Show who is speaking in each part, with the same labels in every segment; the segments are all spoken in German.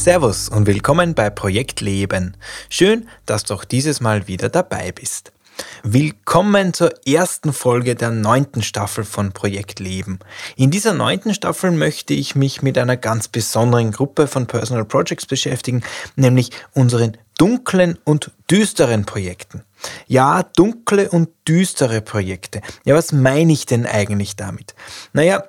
Speaker 1: Servus und willkommen bei Projekt Leben. Schön, dass du auch dieses Mal wieder dabei bist. Willkommen zur ersten Folge der neunten Staffel von Projekt Leben. In dieser neunten Staffel möchte ich mich mit einer ganz besonderen Gruppe von Personal Projects beschäftigen, nämlich unseren dunklen und düsteren Projekten. Ja, dunkle und düstere Projekte. Ja, was meine ich denn eigentlich damit? Naja,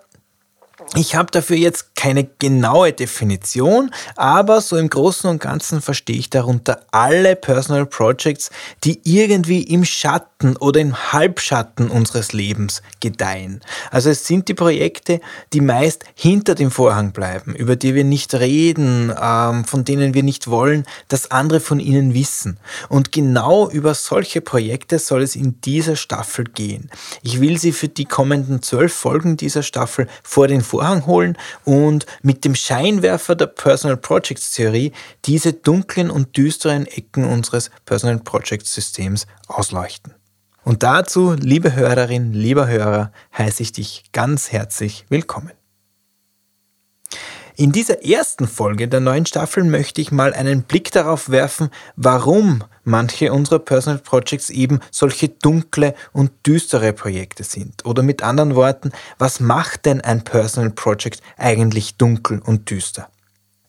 Speaker 1: ich habe dafür jetzt keine genaue Definition, aber so im Großen und Ganzen verstehe ich darunter alle Personal Projects, die irgendwie im Schatten oder im Halbschatten unseres Lebens gedeihen. Also es sind die Projekte, die meist hinter dem Vorhang bleiben, über die wir nicht reden, ähm, von denen wir nicht wollen, dass andere von ihnen wissen. Und genau über solche Projekte soll es in dieser Staffel gehen. Ich will sie für die kommenden zwölf Folgen dieser Staffel vor den Vorhang Vorhang holen und mit dem Scheinwerfer der Personal Projects Theorie diese dunklen und düsteren Ecken unseres Personal Projects Systems ausleuchten. Und dazu, liebe Hörerin, lieber Hörer, heiße ich dich ganz herzlich willkommen. In dieser ersten Folge der neuen Staffel möchte ich mal einen Blick darauf werfen, warum manche unserer Personal Projects eben solche dunkle und düstere Projekte sind. Oder mit anderen Worten, was macht denn ein Personal Project eigentlich dunkel und düster?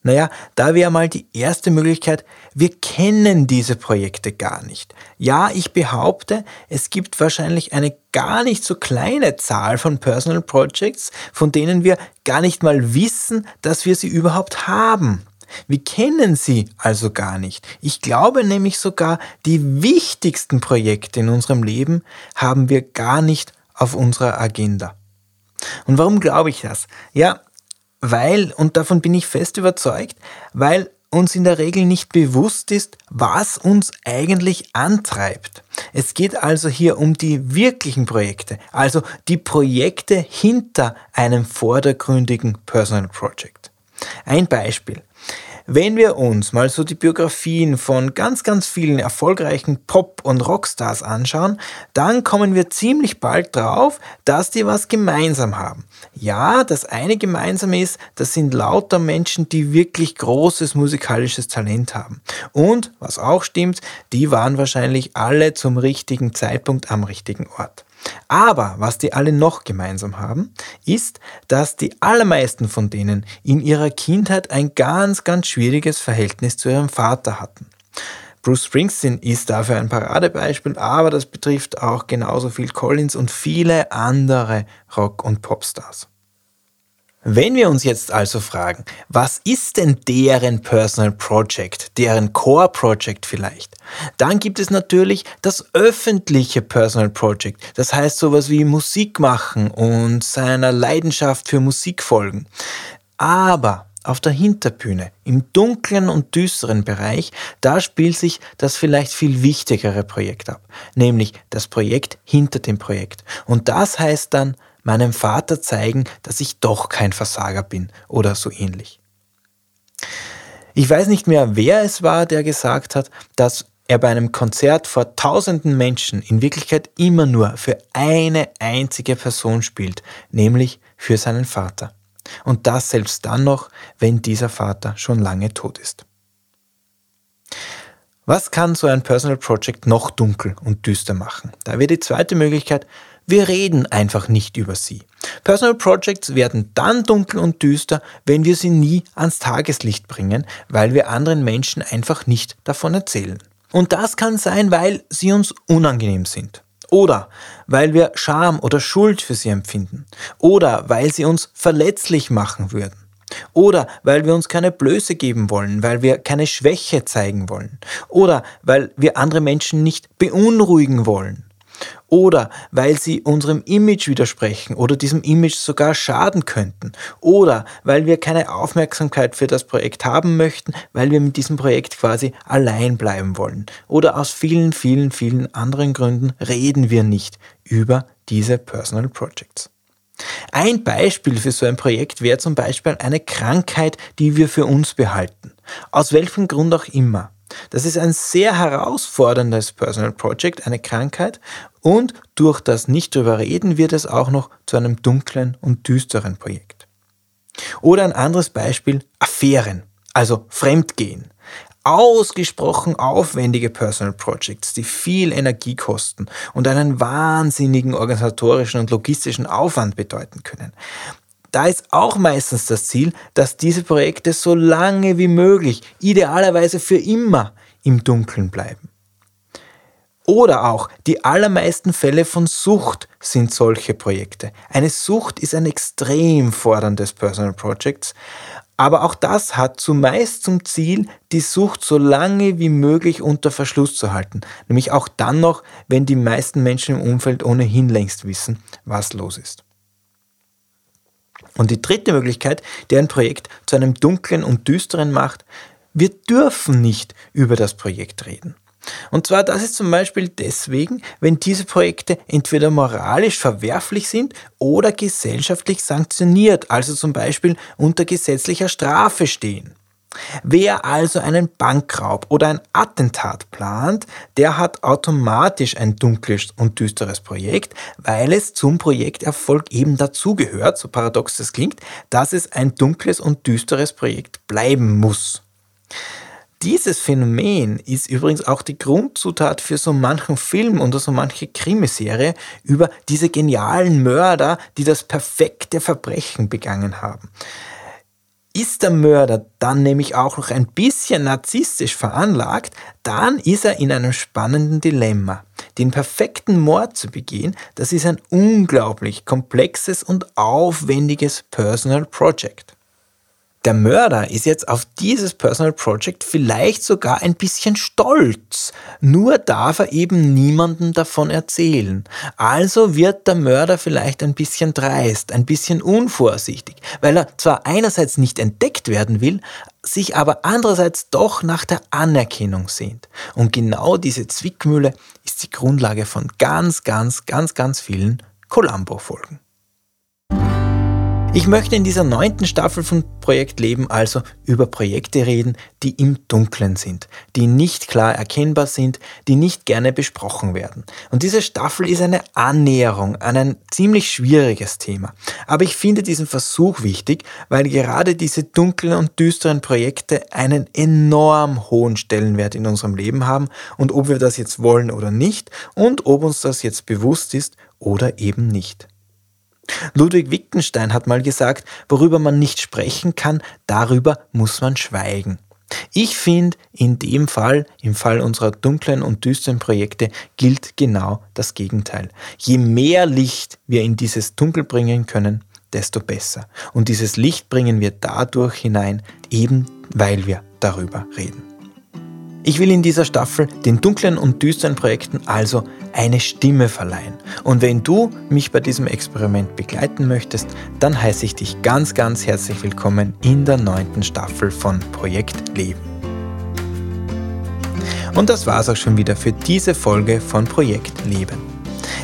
Speaker 1: Naja, da wäre mal die erste Möglichkeit, wir kennen diese Projekte gar nicht. Ja, ich behaupte, es gibt wahrscheinlich eine gar nicht so kleine Zahl von Personal Projects, von denen wir gar nicht mal wissen, dass wir sie überhaupt haben. Wir kennen sie also gar nicht. Ich glaube nämlich sogar, die wichtigsten Projekte in unserem Leben haben wir gar nicht auf unserer Agenda. Und warum glaube ich das? Ja, weil, und davon bin ich fest überzeugt, weil uns in der Regel nicht bewusst ist, was uns eigentlich antreibt. Es geht also hier um die wirklichen Projekte, also die Projekte hinter einem vordergründigen Personal Project. Ein Beispiel. Wenn wir uns mal so die Biografien von ganz, ganz vielen erfolgreichen Pop- und Rockstars anschauen, dann kommen wir ziemlich bald drauf, dass die was gemeinsam haben. Ja, das eine gemeinsam ist, das sind lauter Menschen, die wirklich großes musikalisches Talent haben. Und, was auch stimmt, die waren wahrscheinlich alle zum richtigen Zeitpunkt am richtigen Ort. Aber was die alle noch gemeinsam haben, ist, dass die allermeisten von denen in ihrer Kindheit ein ganz, ganz schwieriges Verhältnis zu ihrem Vater hatten. Bruce Springsteen ist dafür ein Paradebeispiel, aber das betrifft auch genauso viel Collins und viele andere Rock- und Popstars. Wenn wir uns jetzt also fragen, was ist denn deren Personal Project, deren Core Project vielleicht, dann gibt es natürlich das öffentliche Personal Project, das heißt sowas wie Musik machen und seiner Leidenschaft für Musik folgen. Aber auf der Hinterbühne, im dunklen und düsteren Bereich, da spielt sich das vielleicht viel wichtigere Projekt ab, nämlich das Projekt hinter dem Projekt. Und das heißt dann meinem Vater zeigen, dass ich doch kein Versager bin oder so ähnlich. Ich weiß nicht mehr, wer es war, der gesagt hat, dass er bei einem Konzert vor tausenden Menschen in Wirklichkeit immer nur für eine einzige Person spielt, nämlich für seinen Vater. Und das selbst dann noch, wenn dieser Vater schon lange tot ist. Was kann so ein Personal Project noch dunkel und düster machen? Da wäre die zweite Möglichkeit, wir reden einfach nicht über sie. Personal Projects werden dann dunkel und düster, wenn wir sie nie ans Tageslicht bringen, weil wir anderen Menschen einfach nicht davon erzählen. Und das kann sein, weil sie uns unangenehm sind. Oder weil wir Scham oder Schuld für sie empfinden. Oder weil sie uns verletzlich machen würden. Oder weil wir uns keine Blöße geben wollen, weil wir keine Schwäche zeigen wollen. Oder weil wir andere Menschen nicht beunruhigen wollen. Oder weil sie unserem Image widersprechen oder diesem Image sogar schaden könnten oder weil wir keine Aufmerksamkeit für das Projekt haben möchten, weil wir mit diesem Projekt quasi allein bleiben wollen oder aus vielen, vielen, vielen anderen Gründen reden wir nicht über diese Personal Projects. Ein Beispiel für so ein Projekt wäre zum Beispiel eine Krankheit, die wir für uns behalten. Aus welchem Grund auch immer. Das ist ein sehr herausforderndes Personal Project, eine Krankheit, und durch das nicht drüber reden wird es auch noch zu einem dunklen und düsteren Projekt. Oder ein anderes Beispiel, Affären, also Fremdgehen. Ausgesprochen aufwendige Personal Projects, die viel Energie kosten und einen wahnsinnigen organisatorischen und logistischen Aufwand bedeuten können. Da ist auch meistens das Ziel, dass diese Projekte so lange wie möglich, idealerweise für immer, im Dunkeln bleiben. Oder auch die allermeisten Fälle von Sucht sind solche Projekte. Eine Sucht ist ein extrem forderndes Personal Project, aber auch das hat zumeist zum Ziel, die Sucht so lange wie möglich unter Verschluss zu halten. Nämlich auch dann noch, wenn die meisten Menschen im Umfeld ohnehin längst wissen, was los ist. Und die dritte Möglichkeit, die ein Projekt zu einem dunklen und düsteren macht, wir dürfen nicht über das Projekt reden. Und zwar, das ist zum Beispiel deswegen, wenn diese Projekte entweder moralisch verwerflich sind oder gesellschaftlich sanktioniert, also zum Beispiel unter gesetzlicher Strafe stehen. Wer also einen Bankraub oder ein Attentat plant, der hat automatisch ein dunkles und düsteres Projekt, weil es zum Projekterfolg eben dazugehört, so paradox das klingt, dass es ein dunkles und düsteres Projekt bleiben muss. Dieses Phänomen ist übrigens auch die Grundzutat für so manchen Film oder so manche Krimiserie über diese genialen Mörder, die das perfekte Verbrechen begangen haben. Ist der Mörder dann nämlich auch noch ein bisschen narzisstisch veranlagt, dann ist er in einem spannenden Dilemma. Den perfekten Mord zu begehen, das ist ein unglaublich komplexes und aufwendiges Personal Project. Der Mörder ist jetzt auf dieses Personal Project vielleicht sogar ein bisschen stolz. Nur darf er eben niemandem davon erzählen. Also wird der Mörder vielleicht ein bisschen dreist, ein bisschen unvorsichtig, weil er zwar einerseits nicht entdeckt werden will, sich aber andererseits doch nach der Anerkennung sehnt. Und genau diese Zwickmühle ist die Grundlage von ganz, ganz, ganz, ganz vielen Columbo-Folgen. Ich möchte in dieser neunten Staffel von Projekt Leben also über Projekte reden, die im Dunklen sind, die nicht klar erkennbar sind, die nicht gerne besprochen werden. Und diese Staffel ist eine Annäherung an ein ziemlich schwieriges Thema. Aber ich finde diesen Versuch wichtig, weil gerade diese dunklen und düsteren Projekte einen enorm hohen Stellenwert in unserem Leben haben und ob wir das jetzt wollen oder nicht und ob uns das jetzt bewusst ist oder eben nicht. Ludwig Wittgenstein hat mal gesagt, worüber man nicht sprechen kann, darüber muss man schweigen. Ich finde, in dem Fall, im Fall unserer dunklen und düsteren Projekte, gilt genau das Gegenteil. Je mehr Licht wir in dieses Dunkel bringen können, desto besser. Und dieses Licht bringen wir dadurch hinein, eben weil wir darüber reden. Ich will in dieser Staffel den dunklen und düsteren Projekten also eine Stimme verleihen. Und wenn du mich bei diesem Experiment begleiten möchtest, dann heiße ich dich ganz, ganz herzlich willkommen in der neunten Staffel von Projekt Leben. Und das war's auch schon wieder für diese Folge von Projekt Leben.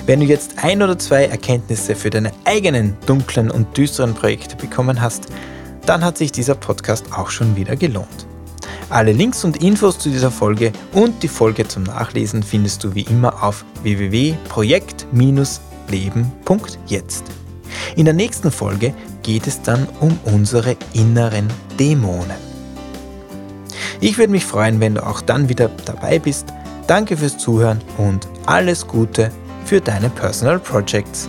Speaker 1: Wenn du jetzt ein oder zwei Erkenntnisse für deine eigenen dunklen und düsteren Projekte bekommen hast, dann hat sich dieser Podcast auch schon wieder gelohnt. Alle Links und Infos zu dieser Folge und die Folge zum Nachlesen findest du wie immer auf www.projekt-leben.jetzt. In der nächsten Folge geht es dann um unsere inneren Dämonen. Ich würde mich freuen, wenn du auch dann wieder dabei bist. Danke fürs Zuhören und alles Gute für deine Personal Projects.